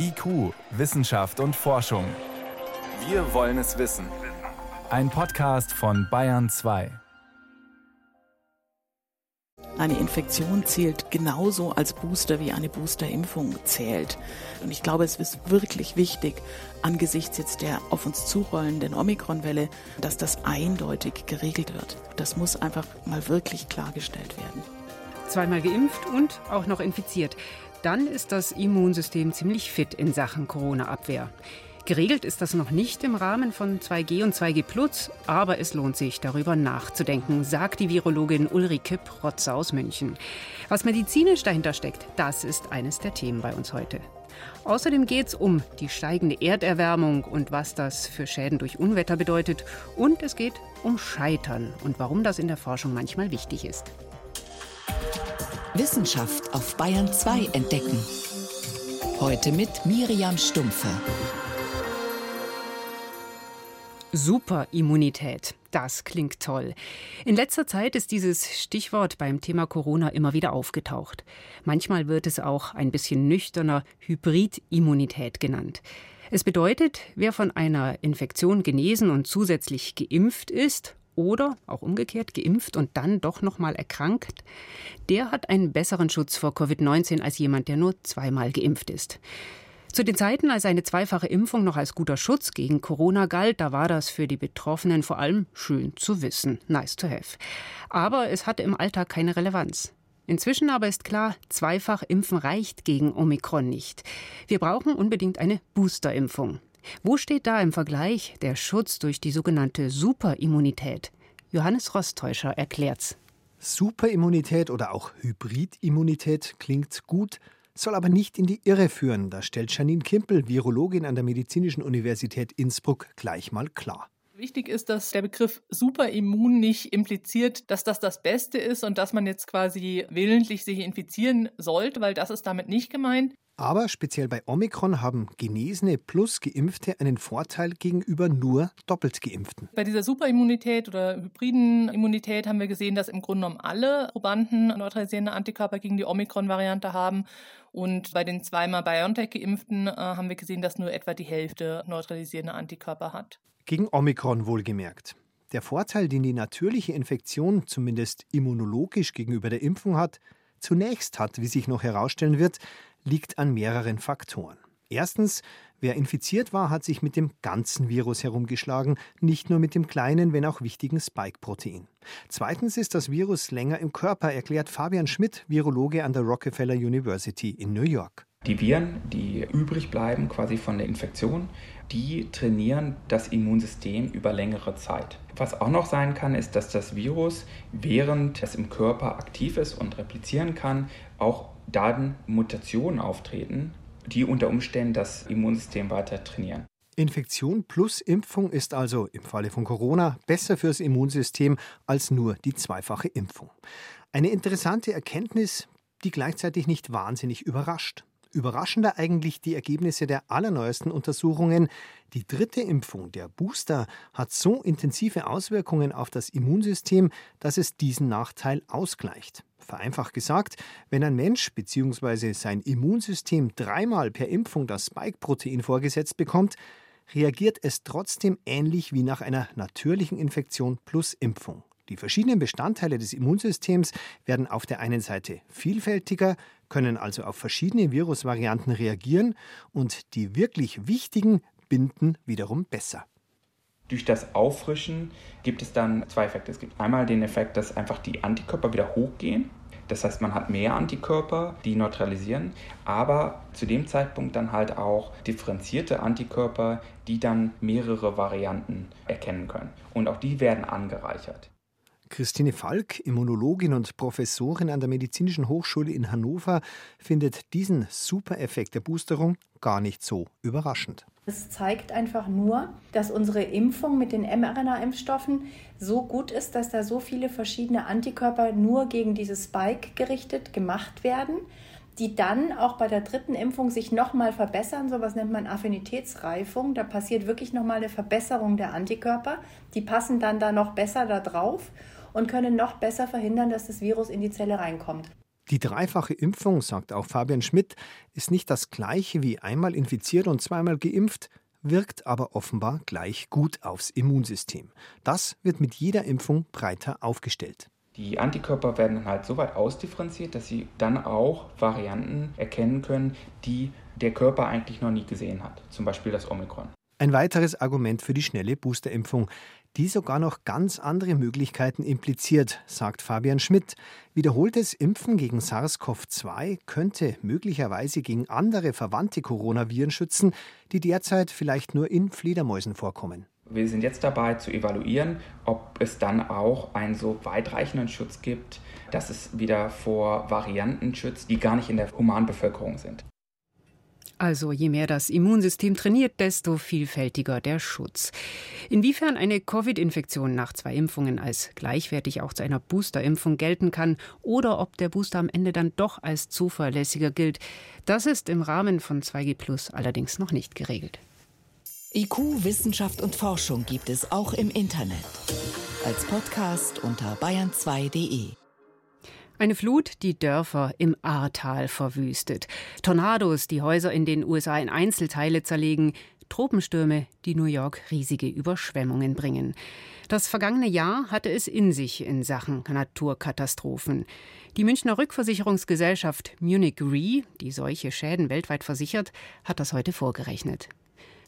IQ, Wissenschaft und Forschung. Wir wollen es wissen. Ein Podcast von Bayern 2. Eine Infektion zählt genauso als Booster wie eine Boosterimpfung zählt. Und ich glaube, es ist wirklich wichtig, angesichts jetzt der auf uns zurollenden Omikronwelle, dass das eindeutig geregelt wird. Das muss einfach mal wirklich klargestellt werden. Zweimal geimpft und auch noch infiziert. Dann ist das Immunsystem ziemlich fit in Sachen Corona-Abwehr. Geregelt ist das noch nicht im Rahmen von 2G und 2G Plus, aber es lohnt sich, darüber nachzudenken, sagt die Virologin Ulrike Protzer aus München. Was medizinisch dahinter steckt, das ist eines der Themen bei uns heute. Außerdem geht es um die steigende Erderwärmung und was das für Schäden durch Unwetter bedeutet. Und es geht um Scheitern und warum das in der Forschung manchmal wichtig ist. Wissenschaft auf Bayern 2 entdecken. Heute mit Miriam Stumpfe. Superimmunität. Das klingt toll. In letzter Zeit ist dieses Stichwort beim Thema Corona immer wieder aufgetaucht. Manchmal wird es auch ein bisschen nüchterner Hybridimmunität genannt. Es bedeutet, wer von einer Infektion genesen und zusätzlich geimpft ist oder auch umgekehrt geimpft und dann doch noch mal erkrankt, der hat einen besseren Schutz vor Covid-19 als jemand, der nur zweimal geimpft ist. Zu den Zeiten, als eine zweifache Impfung noch als guter Schutz gegen Corona galt, da war das für die Betroffenen vor allem schön zu wissen, nice to have. Aber es hatte im Alltag keine Relevanz. Inzwischen aber ist klar, zweifach impfen reicht gegen Omikron nicht. Wir brauchen unbedingt eine Boosterimpfung. Wo steht da im Vergleich der Schutz durch die sogenannte Superimmunität? Johannes Rostäuscher erklärt's. Superimmunität oder auch Hybridimmunität klingt gut, soll aber nicht in die Irre führen. Das stellt Janine Kimpel, Virologin an der Medizinischen Universität Innsbruck, gleich mal klar. Wichtig ist, dass der Begriff Superimmun nicht impliziert, dass das das Beste ist und dass man jetzt quasi willentlich sich infizieren sollte, weil das ist damit nicht gemeint. Aber speziell bei Omikron haben Genesene plus Geimpfte einen Vorteil gegenüber nur doppelt Geimpften. Bei dieser Superimmunität oder hybriden Immunität haben wir gesehen, dass im Grunde genommen alle Probanden neutralisierende Antikörper gegen die Omikron-Variante haben. Und bei den zweimal BioNTech-Geimpften äh, haben wir gesehen, dass nur etwa die Hälfte neutralisierende Antikörper hat. Gegen Omikron wohlgemerkt. Der Vorteil, den die natürliche Infektion zumindest immunologisch gegenüber der Impfung hat, zunächst hat, wie sich noch herausstellen wird, liegt an mehreren Faktoren. Erstens, wer infiziert war, hat sich mit dem ganzen Virus herumgeschlagen, nicht nur mit dem kleinen, wenn auch wichtigen Spike-Protein. Zweitens ist das Virus länger im Körper, erklärt Fabian Schmidt, Virologe an der Rockefeller University in New York. Die Viren, die übrig bleiben quasi von der Infektion, die trainieren das Immunsystem über längere Zeit. Was auch noch sein kann, ist, dass das Virus, während es im Körper aktiv ist und replizieren kann, auch dann Mutationen auftreten, die unter Umständen das Immunsystem weiter trainieren. Infektion plus Impfung ist also im Falle von Corona besser fürs Immunsystem als nur die zweifache Impfung. Eine interessante Erkenntnis, die gleichzeitig nicht wahnsinnig überrascht. Überraschender eigentlich die Ergebnisse der allerneuesten Untersuchungen. Die dritte Impfung, der Booster, hat so intensive Auswirkungen auf das Immunsystem, dass es diesen Nachteil ausgleicht. Vereinfacht gesagt, wenn ein Mensch bzw. sein Immunsystem dreimal per Impfung das Spike-Protein vorgesetzt bekommt, reagiert es trotzdem ähnlich wie nach einer natürlichen Infektion plus Impfung. Die verschiedenen Bestandteile des Immunsystems werden auf der einen Seite vielfältiger, können also auf verschiedene Virusvarianten reagieren und die wirklich wichtigen binden wiederum besser. Durch das Auffrischen gibt es dann zwei Effekte. Es gibt einmal den Effekt, dass einfach die Antikörper wieder hochgehen. Das heißt, man hat mehr Antikörper, die neutralisieren, aber zu dem Zeitpunkt dann halt auch differenzierte Antikörper, die dann mehrere Varianten erkennen können. Und auch die werden angereichert. Christine Falk, Immunologin und Professorin an der Medizinischen Hochschule in Hannover, findet diesen Supereffekt der Boosterung gar nicht so überraschend. Es zeigt einfach nur, dass unsere Impfung mit den mRNA-Impfstoffen so gut ist, dass da so viele verschiedene Antikörper nur gegen dieses Spike gerichtet gemacht werden, die dann auch bei der dritten Impfung sich nochmal verbessern. So was nennt man Affinitätsreifung. Da passiert wirklich nochmal eine Verbesserung der Antikörper. Die passen dann da noch besser da drauf und können noch besser verhindern, dass das Virus in die Zelle reinkommt. Die dreifache Impfung, sagt auch Fabian Schmidt, ist nicht das gleiche wie einmal infiziert und zweimal geimpft, wirkt aber offenbar gleich gut aufs Immunsystem. Das wird mit jeder Impfung breiter aufgestellt. Die Antikörper werden dann halt so weit ausdifferenziert, dass sie dann auch Varianten erkennen können, die der Körper eigentlich noch nie gesehen hat. Zum Beispiel das Omikron. Ein weiteres Argument für die schnelle Boosterimpfung, die sogar noch ganz andere Möglichkeiten impliziert, sagt Fabian Schmidt. Wiederholtes Impfen gegen SARS-CoV-2 könnte möglicherweise gegen andere verwandte Coronaviren schützen, die derzeit vielleicht nur in Fledermäusen vorkommen. Wir sind jetzt dabei zu evaluieren, ob es dann auch einen so weitreichenden Schutz gibt, dass es wieder vor Varianten schützt, die gar nicht in der Humanbevölkerung sind. Also je mehr das Immunsystem trainiert, desto vielfältiger der Schutz. Inwiefern eine Covid-Infektion nach zwei Impfungen als gleichwertig auch zu einer Boosterimpfung gelten kann oder ob der Booster am Ende dann doch als zuverlässiger gilt, das ist im Rahmen von 2G Plus allerdings noch nicht geregelt. IQ, Wissenschaft und Forschung gibt es auch im Internet. Als Podcast unter bayern2.de. Eine Flut, die Dörfer im Ahrtal verwüstet. Tornados, die Häuser in den USA in Einzelteile zerlegen. Tropenstürme, die New York riesige Überschwemmungen bringen. Das vergangene Jahr hatte es in sich in Sachen Naturkatastrophen. Die Münchner Rückversicherungsgesellschaft Munich Re, die solche Schäden weltweit versichert, hat das heute vorgerechnet.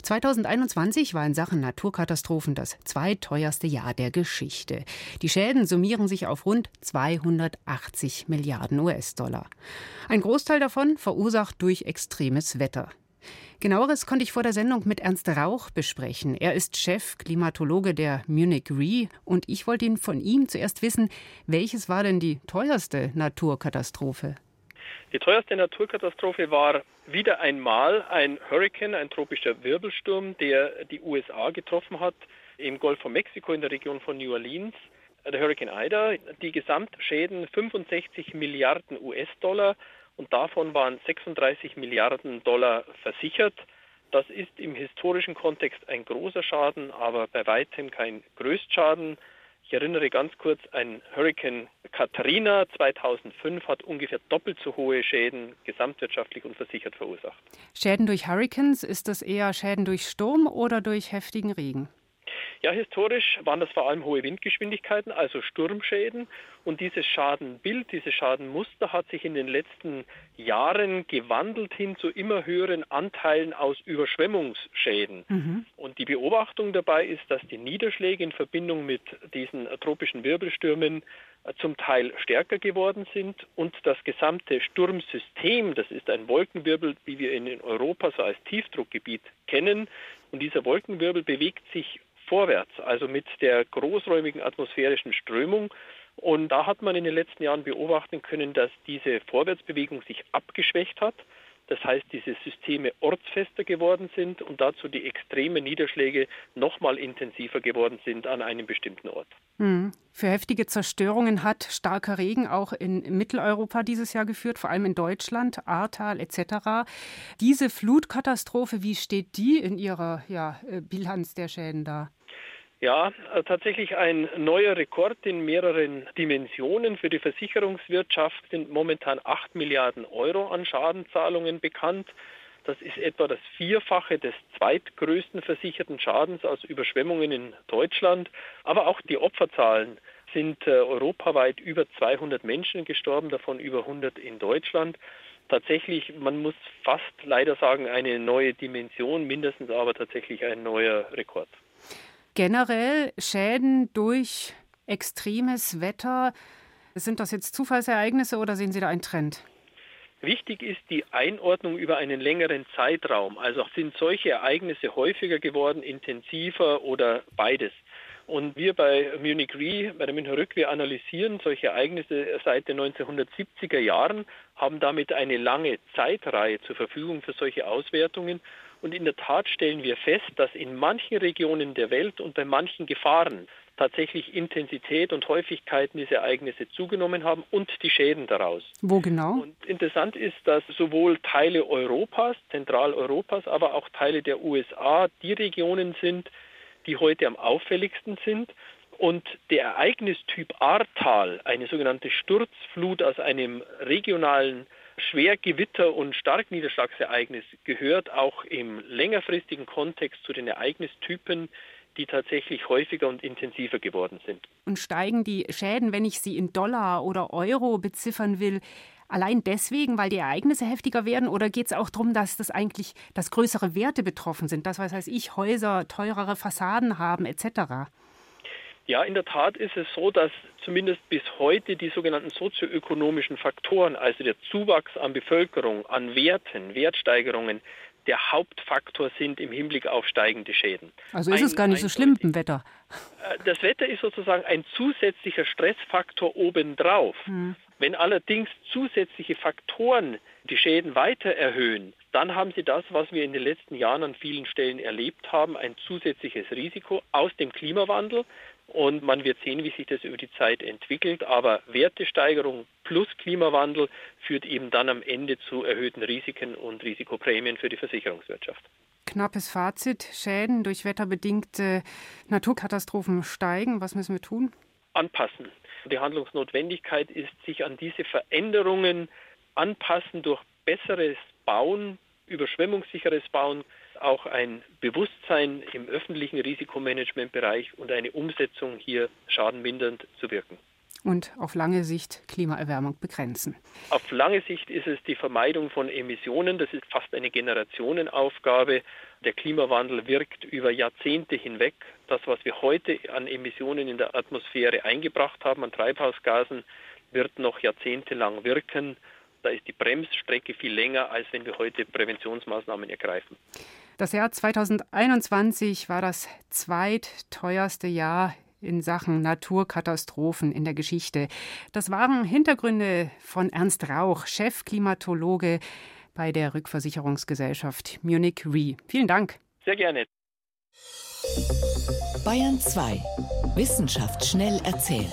2021 war in Sachen Naturkatastrophen das zweiteuerste Jahr der Geschichte. Die Schäden summieren sich auf rund 280 Milliarden US-Dollar. Ein Großteil davon verursacht durch extremes Wetter. Genaueres konnte ich vor der Sendung mit Ernst Rauch besprechen. Er ist Chef Klimatologe der Munich Re und ich wollte ihn von ihm zuerst wissen, welches war denn die teuerste Naturkatastrophe? Die teuerste Naturkatastrophe war wieder einmal ein Hurrikan, ein tropischer Wirbelsturm, der die USA getroffen hat, im Golf von Mexiko in der Region von New Orleans. Der Hurrikan Ida, die Gesamtschäden 65 Milliarden US-Dollar und davon waren 36 Milliarden Dollar versichert. Das ist im historischen Kontext ein großer Schaden, aber bei weitem kein Größtschaden. Ich erinnere ganz kurz, ein Hurrikan Katrina 2005 hat ungefähr doppelt so hohe Schäden gesamtwirtschaftlich und versichert verursacht. Schäden durch Hurrikans, ist das eher Schäden durch Sturm oder durch heftigen Regen? Ja, historisch waren das vor allem hohe Windgeschwindigkeiten, also Sturmschäden. Und dieses Schadenbild, dieses Schadenmuster hat sich in den letzten Jahren gewandelt hin zu immer höheren Anteilen aus Überschwemmungsschäden. Mhm. Und die Beobachtung dabei ist, dass die Niederschläge in Verbindung mit diesen tropischen Wirbelstürmen äh, zum Teil stärker geworden sind und das gesamte Sturmsystem, das ist ein Wolkenwirbel, wie wir ihn in Europa so als Tiefdruckgebiet kennen, und dieser Wolkenwirbel bewegt sich vorwärts, also mit der großräumigen atmosphärischen Strömung. Und da hat man in den letzten Jahren beobachten können, dass diese Vorwärtsbewegung sich abgeschwächt hat. Das heißt, diese Systeme ortsfester geworden sind und dazu die extremen Niederschläge nochmal intensiver geworden sind an einem bestimmten Ort. Hm. Für heftige Zerstörungen hat starker Regen auch in Mitteleuropa dieses Jahr geführt, vor allem in Deutschland, Ahrtal etc. Diese Flutkatastrophe, wie steht die in Ihrer ja, äh, Bilanz der Schäden da? Ja, äh, tatsächlich ein neuer Rekord in mehreren Dimensionen. Für die Versicherungswirtschaft sind momentan 8 Milliarden Euro an Schadenzahlungen bekannt. Das ist etwa das Vierfache des zweitgrößten versicherten Schadens aus Überschwemmungen in Deutschland. Aber auch die Opferzahlen sind äh, europaweit über 200 Menschen gestorben, davon über 100 in Deutschland. Tatsächlich, man muss fast leider sagen, eine neue Dimension, mindestens aber tatsächlich ein neuer Rekord generell Schäden durch extremes Wetter. Sind das jetzt Zufallsereignisse oder sehen Sie da einen Trend? Wichtig ist die Einordnung über einen längeren Zeitraum. Also sind solche Ereignisse häufiger geworden, intensiver oder beides. Und wir bei Munich Re, bei der Münchner Rück, wir analysieren solche Ereignisse seit den 1970er Jahren, haben damit eine lange Zeitreihe zur Verfügung für solche Auswertungen und in der Tat stellen wir fest, dass in manchen Regionen der Welt und bei manchen Gefahren tatsächlich Intensität und Häufigkeit dieser Ereignisse zugenommen haben und die Schäden daraus. Wo genau? Und interessant ist, dass sowohl Teile Europas, Zentraleuropas, aber auch Teile der USA die Regionen sind, die heute am auffälligsten sind Und der Ereignistyp Ahrtal, eine sogenannte Sturzflut aus einem regionalen Schwergewitter- und Starkniederschlagsereignis, gehört auch im längerfristigen Kontext zu den Ereignistypen, die tatsächlich häufiger und intensiver geworden sind. Und steigen die Schäden, wenn ich sie in Dollar oder Euro beziffern will, allein deswegen, weil die Ereignisse heftiger werden? Oder geht es auch darum, dass das eigentlich, dass größere Werte betroffen sind? Das, heißt ich, Häuser teurere Fassaden haben etc.? Ja, in der Tat ist es so, dass zumindest bis heute die sogenannten sozioökonomischen Faktoren, also der Zuwachs an Bevölkerung, an Werten, Wertsteigerungen, der Hauptfaktor sind im Hinblick auf steigende Schäden. Also ist ein, es gar nicht so schlimm im Wetter. Äh, das Wetter ist sozusagen ein zusätzlicher Stressfaktor obendrauf. Hm. Wenn allerdings zusätzliche Faktoren die Schäden weiter erhöhen, dann haben Sie das, was wir in den letzten Jahren an vielen Stellen erlebt haben, ein zusätzliches Risiko aus dem Klimawandel, und man wird sehen, wie sich das über die Zeit entwickelt. Aber Wertesteigerung plus Klimawandel führt eben dann am Ende zu erhöhten Risiken und Risikoprämien für die Versicherungswirtschaft. Knappes Fazit. Schäden durch wetterbedingte Naturkatastrophen steigen. Was müssen wir tun? Anpassen. Die Handlungsnotwendigkeit ist, sich an diese Veränderungen anpassen durch besseres Bauen, überschwemmungssicheres Bauen, auch ein Bewusstsein im öffentlichen Risikomanagementbereich und eine Umsetzung hier schadenmindernd zu wirken. Und auf lange Sicht Klimaerwärmung begrenzen. Auf lange Sicht ist es die Vermeidung von Emissionen. Das ist fast eine Generationenaufgabe. Der Klimawandel wirkt über Jahrzehnte hinweg. Das, was wir heute an Emissionen in der Atmosphäre eingebracht haben, an Treibhausgasen, wird noch jahrzehntelang wirken. Da ist die Bremsstrecke viel länger, als wenn wir heute Präventionsmaßnahmen ergreifen. Das Jahr 2021 war das zweitteuerste Jahr in Sachen Naturkatastrophen in der Geschichte. Das waren Hintergründe von Ernst Rauch, Chefklimatologe bei der Rückversicherungsgesellschaft Munich Re. Vielen Dank. Sehr gerne. Bayern 2. Wissenschaft schnell erzählt.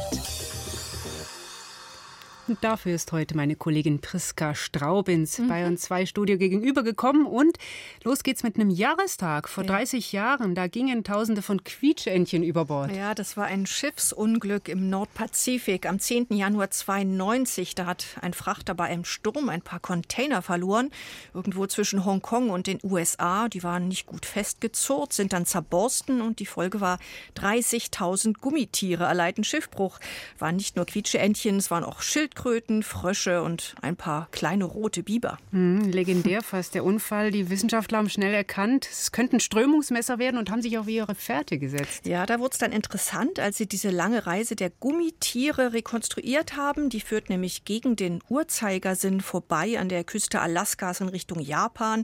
Und dafür ist heute meine Kollegin Priska Straub ins mhm. Bayern 2 Studio gegenübergekommen. Und los geht's mit einem Jahrestag. Vor ja. 30 Jahren, da gingen Tausende von Quietschentchen über Bord. Ja, das war ein Schiffsunglück im Nordpazifik am 10. Januar 92. Da hat ein Frachter bei einem Sturm ein paar Container verloren. Irgendwo zwischen Hongkong und den USA. Die waren nicht gut festgezurrt, sind dann zerborsten und die Folge war 30.000 Gummitiere erleiden Schiffbruch. Waren nicht nur Quietscheentchen, es waren auch Schild Schildkröten, Frösche und ein paar kleine rote Biber. Hm, legendär fast der Unfall. Die Wissenschaftler haben schnell erkannt, es könnten Strömungsmesser werden und haben sich auf ihre Fährte gesetzt. Ja, da wurde es dann interessant, als sie diese lange Reise der Gummitiere rekonstruiert haben. Die führt nämlich gegen den Uhrzeigersinn vorbei an der Küste Alaskas in Richtung Japan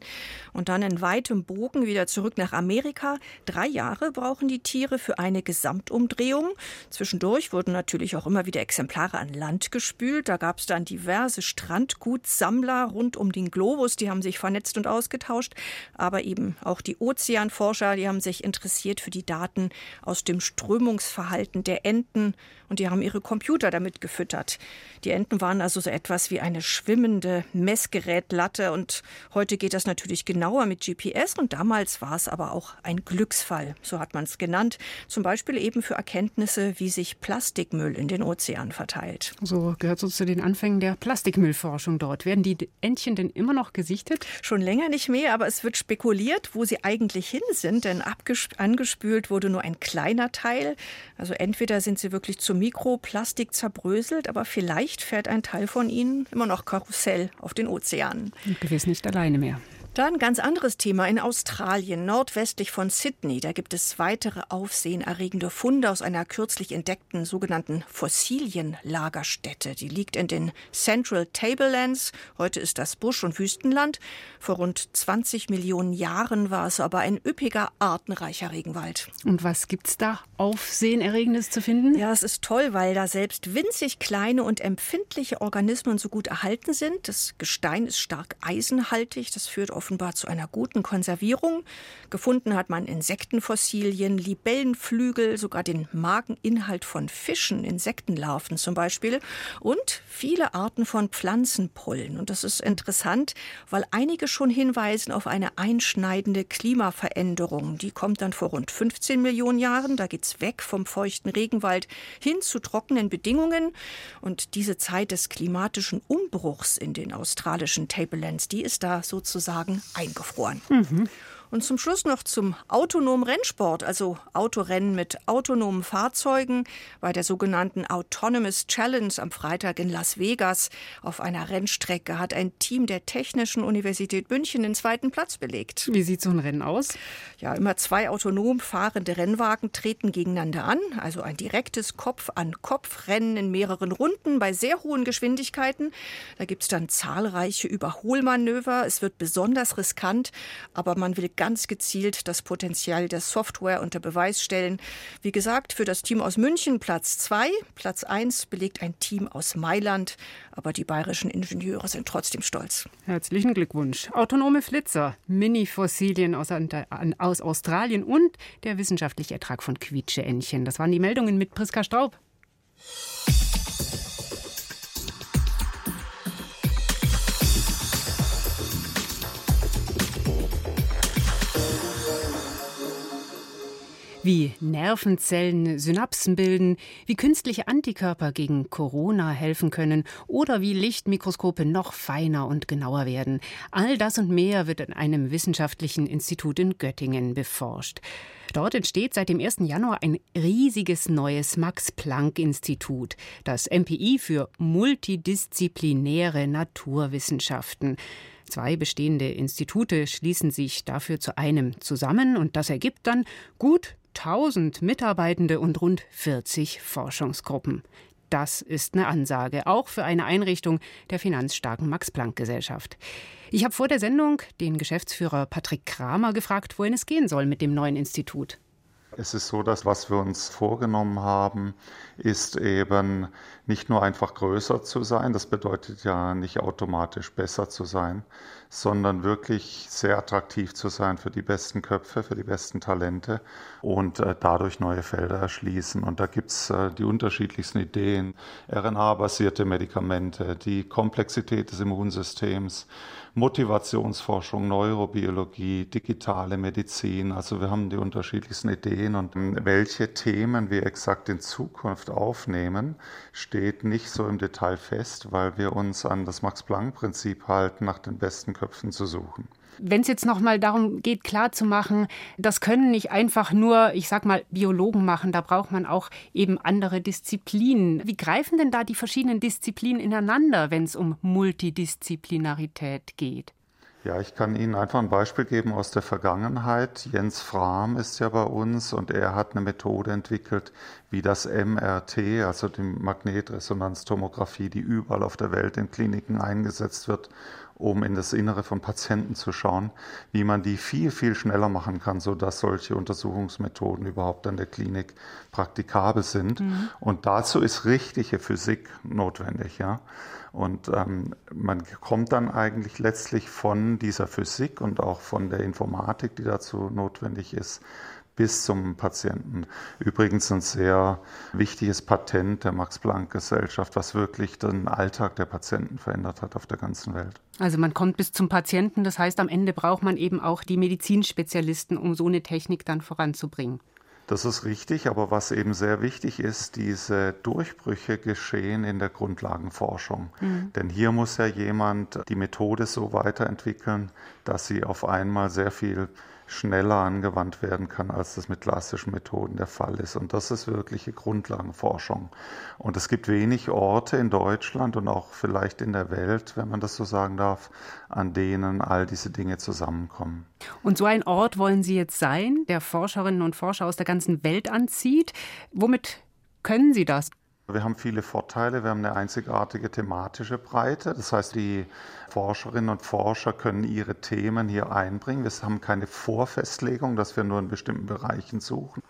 und dann in weitem Bogen wieder zurück nach Amerika. Drei Jahre brauchen die Tiere für eine Gesamtumdrehung. Zwischendurch wurden natürlich auch immer wieder Exemplare an Land gespült. Da gab es dann diverse Strandgutsammler rund um den Globus, die haben sich vernetzt und ausgetauscht. Aber eben auch die Ozeanforscher, die haben sich interessiert für die Daten aus dem Strömungsverhalten der Enten und die haben ihre Computer damit gefüttert. Die Enten waren also so etwas wie eine schwimmende Messgerätlatte und heute geht das natürlich genauer mit GPS und damals war es aber auch ein Glücksfall, so hat man es genannt. Zum Beispiel eben für Erkenntnisse, wie sich Plastikmüll in den Ozean verteilt. So gehört so zu den Anfängen der Plastikmüllforschung dort. Werden die Entchen denn immer noch gesichtet? Schon länger nicht mehr, aber es wird spekuliert, wo sie eigentlich hin sind, denn angespült wurde nur ein kleiner Teil. Also entweder sind sie wirklich zu Mikroplastik zerbröselt, aber vielleicht fährt ein Teil von ihnen immer noch Karussell auf den Ozeanen. Und gewiss nicht alleine mehr. Dann ganz anderes Thema in Australien, nordwestlich von Sydney. Da gibt es weitere aufsehenerregende Funde aus einer kürzlich entdeckten sogenannten Fossilienlagerstätte. Die liegt in den Central Tablelands. Heute ist das Busch- und Wüstenland. Vor rund 20 Millionen Jahren war es aber ein üppiger, artenreicher Regenwald. Und was gibt's da Aufsehenerregendes zu finden? Ja, es ist toll, weil da selbst winzig kleine und empfindliche Organismen so gut erhalten sind. Das Gestein ist stark eisenhaltig. Das führt auf offenbar zu einer guten Konservierung. Gefunden hat man Insektenfossilien, Libellenflügel, sogar den Mageninhalt von Fischen, Insektenlarven zum Beispiel und viele Arten von Pflanzenpollen. Und das ist interessant, weil einige schon hinweisen auf eine einschneidende Klimaveränderung. Die kommt dann vor rund 15 Millionen Jahren. Da geht es weg vom feuchten Regenwald hin zu trockenen Bedingungen. Und diese Zeit des klimatischen Umbruchs in den australischen Tablelands, die ist da sozusagen eingefroren. Mhm. Und zum Schluss noch zum autonomen Rennsport, also Autorennen mit autonomen Fahrzeugen bei der sogenannten Autonomous Challenge am Freitag in Las Vegas. Auf einer Rennstrecke hat ein Team der Technischen Universität München den zweiten Platz belegt. Wie sieht so ein Rennen aus? Ja, immer zwei autonom fahrende Rennwagen treten gegeneinander an, also ein direktes Kopf-an-Kopf-Rennen in mehreren Runden bei sehr hohen Geschwindigkeiten. Da gibt es dann zahlreiche Überholmanöver. Es wird besonders riskant, aber man will ganz gezielt das Potenzial der Software unter Beweis stellen. Wie gesagt, für das Team aus München Platz 2, Platz 1 belegt ein Team aus Mailand, aber die bayerischen Ingenieure sind trotzdem stolz. Herzlichen Glückwunsch. Autonome Flitzer, Mini-Fossilien aus, aus Australien und der wissenschaftliche Ertrag von Quietscheentchen. Das waren die Meldungen mit Priska Staub. Wie Nervenzellen Synapsen bilden, wie künstliche Antikörper gegen Corona helfen können oder wie Lichtmikroskope noch feiner und genauer werden. All das und mehr wird in einem wissenschaftlichen Institut in Göttingen beforscht. Dort entsteht seit dem 1. Januar ein riesiges neues Max-Planck-Institut, das MPI für multidisziplinäre Naturwissenschaften. Zwei bestehende Institute schließen sich dafür zu einem zusammen und das ergibt dann gut 1000 Mitarbeitende und rund 40 Forschungsgruppen. Das ist eine Ansage, auch für eine Einrichtung der finanzstarken Max-Planck-Gesellschaft. Ich habe vor der Sendung den Geschäftsführer Patrick Kramer gefragt, wohin es gehen soll mit dem neuen Institut. Es ist so, dass was wir uns vorgenommen haben, ist eben nicht nur einfach größer zu sein, das bedeutet ja nicht automatisch besser zu sein, sondern wirklich sehr attraktiv zu sein für die besten Köpfe, für die besten Talente und äh, dadurch neue Felder erschließen. Und da gibt es äh, die unterschiedlichsten Ideen, RNA-basierte Medikamente, die Komplexität des Immunsystems, Motivationsforschung, Neurobiologie, digitale Medizin. Also wir haben die unterschiedlichsten Ideen und welche Themen wir exakt in Zukunft aufnehmen, steht nicht so im Detail fest, weil wir uns an das Max-Planck-Prinzip halten, nach den besten Köpfen zu suchen. Wenn es jetzt noch mal darum geht, klarzumachen, das können nicht einfach nur, ich sag mal, Biologen machen, da braucht man auch eben andere Disziplinen. Wie greifen denn da die verschiedenen Disziplinen ineinander, wenn es um Multidisziplinarität geht? Ja, ich kann Ihnen einfach ein Beispiel geben aus der Vergangenheit. Jens Frahm ist ja bei uns und er hat eine Methode entwickelt, wie das MRT, also die Magnetresonanztomographie, die überall auf der Welt in Kliniken eingesetzt wird, um in das Innere von Patienten zu schauen, wie man die viel, viel schneller machen kann, sodass solche Untersuchungsmethoden überhaupt an der Klinik praktikabel sind. Mhm. Und dazu ist richtige Physik notwendig. Ja? Und ähm, man kommt dann eigentlich letztlich von dieser Physik und auch von der Informatik, die dazu notwendig ist, bis zum Patienten. Übrigens ein sehr wichtiges Patent der Max-Planck-Gesellschaft, was wirklich den Alltag der Patienten verändert hat auf der ganzen Welt. Also man kommt bis zum Patienten, das heißt, am Ende braucht man eben auch die Medizinspezialisten, um so eine Technik dann voranzubringen. Das ist richtig, aber was eben sehr wichtig ist, diese Durchbrüche geschehen in der Grundlagenforschung. Mhm. Denn hier muss ja jemand die Methode so weiterentwickeln, dass sie auf einmal sehr viel schneller angewandt werden kann, als das mit klassischen Methoden der Fall ist. Und das ist wirkliche Grundlagenforschung. Und es gibt wenig Orte in Deutschland und auch vielleicht in der Welt, wenn man das so sagen darf, an denen all diese Dinge zusammenkommen. Und so ein Ort wollen Sie jetzt sein, der Forscherinnen und Forscher aus der ganzen Welt anzieht. Womit können Sie das? Wir haben viele Vorteile. Wir haben eine einzigartige thematische Breite. Das heißt, die Forscherinnen und Forscher können ihre Themen hier einbringen. Wir haben keine Vorfestlegung, dass wir nur in bestimmten Bereichen suchen.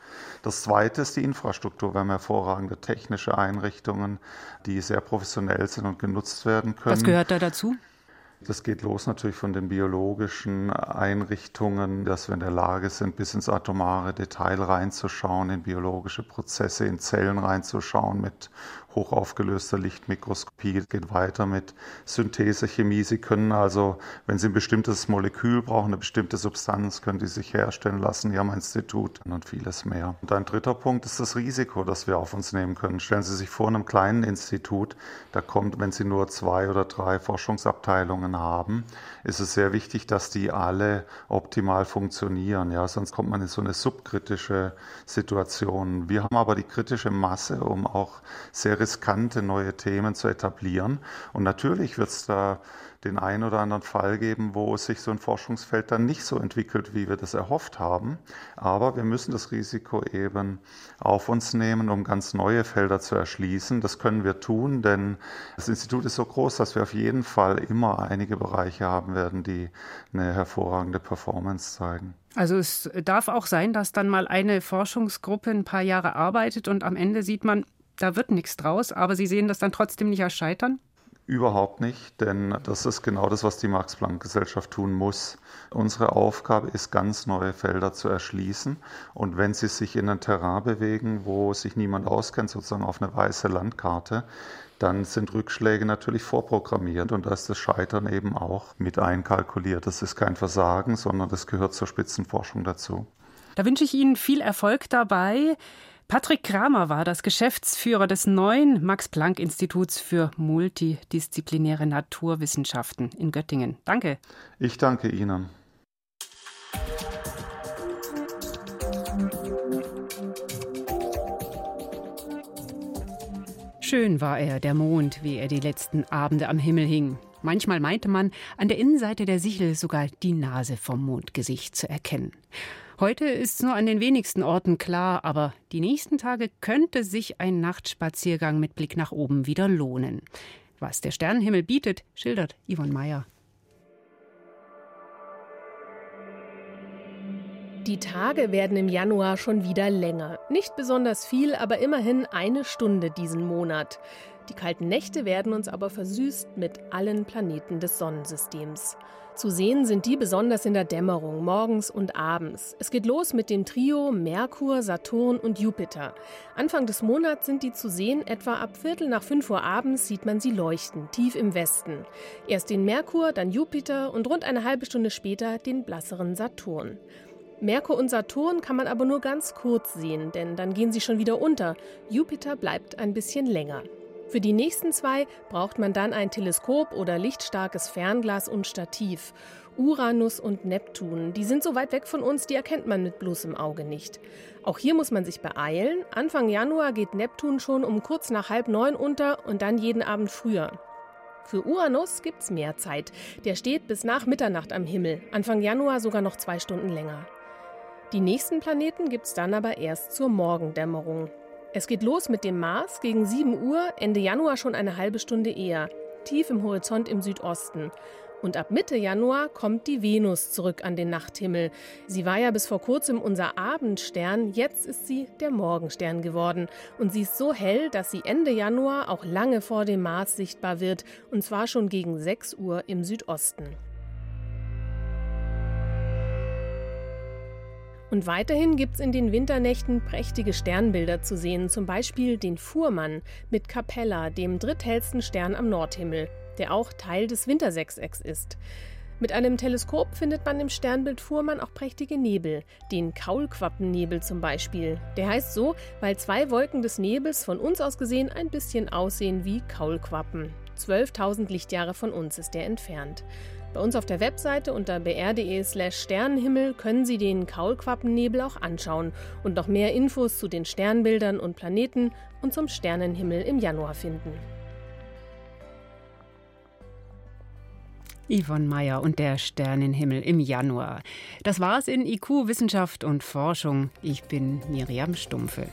Das Zweite ist die Infrastruktur. Wir haben hervorragende technische Einrichtungen, die sehr professionell sind und genutzt werden können. Was gehört da dazu? Das geht los natürlich von den biologischen Einrichtungen, dass wir in der Lage sind, bis ins atomare Detail reinzuschauen, in biologische Prozesse, in Zellen reinzuschauen mit hochaufgelöster Lichtmikroskopie, geht weiter mit Synthesechemie. Sie können also, wenn Sie ein bestimmtes Molekül brauchen, eine bestimmte Substanz, können die sich herstellen lassen hier am Institut und vieles mehr. Und ein dritter Punkt ist das Risiko, das wir auf uns nehmen können. Stellen Sie sich vor, in einem kleinen Institut, da kommt, wenn Sie nur zwei oder drei Forschungsabteilungen haben, ist es sehr wichtig, dass die alle optimal funktionieren. Ja, sonst kommt man in so eine subkritische Situation. Wir haben aber die kritische Masse, um auch sehr riskante neue Themen zu etablieren. Und natürlich wird es da den einen oder anderen Fall geben, wo sich so ein Forschungsfeld dann nicht so entwickelt, wie wir das erhofft haben. Aber wir müssen das Risiko eben auf uns nehmen, um ganz neue Felder zu erschließen. Das können wir tun, denn das Institut ist so groß, dass wir auf jeden Fall immer einige Bereiche haben werden, die eine hervorragende Performance zeigen. Also es darf auch sein, dass dann mal eine Forschungsgruppe ein paar Jahre arbeitet und am Ende sieht man, da wird nichts draus, aber Sie sehen das dann trotzdem nicht als Scheitern? Überhaupt nicht, denn das ist genau das, was die Max-Planck-Gesellschaft tun muss. Unsere Aufgabe ist, ganz neue Felder zu erschließen. Und wenn sie sich in ein Terrain bewegen, wo sich niemand auskennt, sozusagen auf eine weiße Landkarte, dann sind Rückschläge natürlich vorprogrammiert und da ist das Scheitern eben auch mit einkalkuliert. Das ist kein Versagen, sondern das gehört zur Spitzenforschung dazu. Da wünsche ich Ihnen viel Erfolg dabei. Patrick Kramer war das Geschäftsführer des neuen Max-Planck-Instituts für multidisziplinäre Naturwissenschaften in Göttingen. Danke. Ich danke Ihnen. Schön war er, der Mond, wie er die letzten Abende am Himmel hing. Manchmal meinte man, an der Innenseite der Sichel sogar die Nase vom Mondgesicht zu erkennen. Heute ist es nur an den wenigsten Orten klar, aber die nächsten Tage könnte sich ein Nachtspaziergang mit Blick nach oben wieder lohnen. Was der Sternenhimmel bietet, schildert Yvonne Meyer. Die Tage werden im Januar schon wieder länger. Nicht besonders viel, aber immerhin eine Stunde diesen Monat. Die kalten Nächte werden uns aber versüßt mit allen Planeten des Sonnensystems. Zu sehen sind die besonders in der Dämmerung, morgens und abends. Es geht los mit dem Trio Merkur, Saturn und Jupiter. Anfang des Monats sind die zu sehen, etwa ab Viertel nach fünf Uhr abends sieht man sie leuchten, tief im Westen. Erst den Merkur, dann Jupiter und rund eine halbe Stunde später den blasseren Saturn. Merkur und Saturn kann man aber nur ganz kurz sehen, denn dann gehen sie schon wieder unter. Jupiter bleibt ein bisschen länger. Für die nächsten zwei braucht man dann ein Teleskop oder lichtstarkes Fernglas und Stativ. Uranus und Neptun, die sind so weit weg von uns, die erkennt man mit bloßem Auge nicht. Auch hier muss man sich beeilen. Anfang Januar geht Neptun schon um kurz nach halb neun unter und dann jeden Abend früher. Für Uranus gibt's mehr Zeit. Der steht bis nach Mitternacht am Himmel, Anfang Januar sogar noch zwei Stunden länger. Die nächsten Planeten gibt's dann aber erst zur Morgendämmerung. Es geht los mit dem Mars gegen 7 Uhr, Ende Januar schon eine halbe Stunde eher, tief im Horizont im Südosten. Und ab Mitte Januar kommt die Venus zurück an den Nachthimmel. Sie war ja bis vor kurzem unser Abendstern, jetzt ist sie der Morgenstern geworden. Und sie ist so hell, dass sie Ende Januar auch lange vor dem Mars sichtbar wird, und zwar schon gegen 6 Uhr im Südosten. Und weiterhin gibt es in den Winternächten prächtige Sternbilder zu sehen, zum Beispiel den Fuhrmann mit Capella, dem dritthellsten Stern am Nordhimmel, der auch Teil des Wintersechsecks ist. Mit einem Teleskop findet man im Sternbild Fuhrmann auch prächtige Nebel, den Kaulquappennebel zum Beispiel. Der heißt so, weil zwei Wolken des Nebels von uns aus gesehen ein bisschen aussehen wie Kaulquappen. 12.000 Lichtjahre von uns ist er entfernt. Bei uns auf der Webseite unter br.de/slash Sternenhimmel können Sie den Kaulquappennebel auch anschauen und noch mehr Infos zu den Sternbildern und Planeten und zum Sternenhimmel im Januar finden. Yvonne Meyer und der Sternenhimmel im Januar. Das war's in IQ Wissenschaft und Forschung. Ich bin Miriam Stumpfe.